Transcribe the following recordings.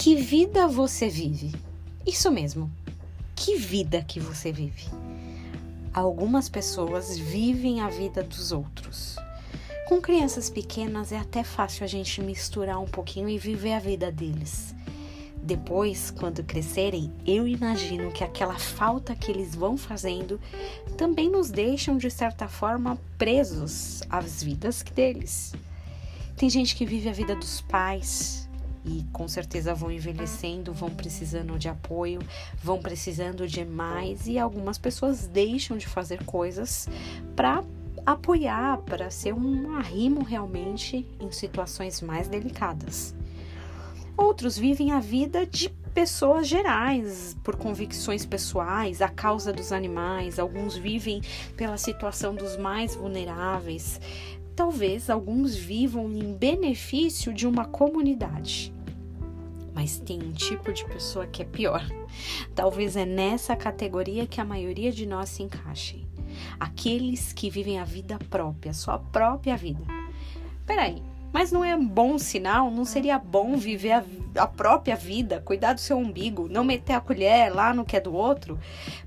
Que vida você vive? Isso mesmo. Que vida que você vive? Algumas pessoas vivem a vida dos outros. Com crianças pequenas é até fácil a gente misturar um pouquinho e viver a vida deles. Depois, quando crescerem, eu imagino que aquela falta que eles vão fazendo também nos deixam, de certa forma, presos às vidas deles. Tem gente que vive a vida dos pais e com certeza vão envelhecendo, vão precisando de apoio, vão precisando de mais e algumas pessoas deixam de fazer coisas para apoiar, para ser um arrimo realmente em situações mais delicadas. Outros vivem a vida de pessoas gerais, por convicções pessoais, a causa dos animais, alguns vivem pela situação dos mais vulneráveis. Talvez alguns vivam em benefício de uma comunidade. Mas tem um tipo de pessoa que é pior. Talvez é nessa categoria que a maioria de nós se encaixe. Aqueles que vivem a vida própria, sua própria vida. Peraí, mas não é bom sinal? Não seria bom viver a, a, própria vida, cuidar do seu umbigo, não meter a colher lá no que é do outro?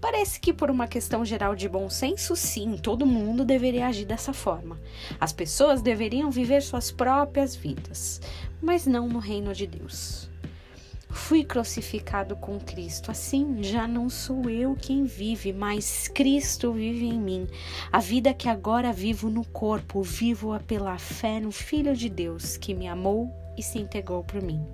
Parece que, por uma questão geral de bom senso, sim, todo mundo deveria agir dessa forma. As pessoas deveriam viver suas próprias vidas, mas não no reino de Deus. Fui crucificado com Cristo, assim já não sou eu quem vive, mas Cristo vive em mim. A vida que agora vivo no corpo, vivo-a pela fé no Filho de Deus que me amou e se entregou por mim.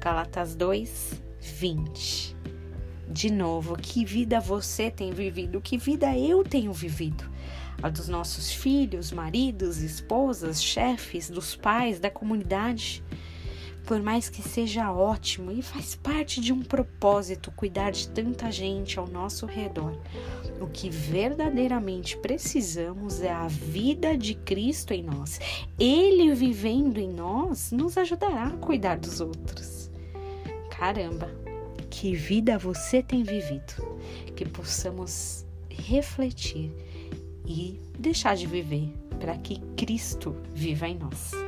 Galatas 2, 20. De novo, que vida você tem vivido? Que vida eu tenho vivido? A dos nossos filhos, maridos, esposas, chefes, dos pais, da comunidade? Por mais que seja ótimo e faz parte de um propósito cuidar de tanta gente ao nosso redor, o que verdadeiramente precisamos é a vida de Cristo em nós. Ele vivendo em nós nos ajudará a cuidar dos outros. Caramba, que vida você tem vivido! Que possamos refletir e deixar de viver para que Cristo viva em nós.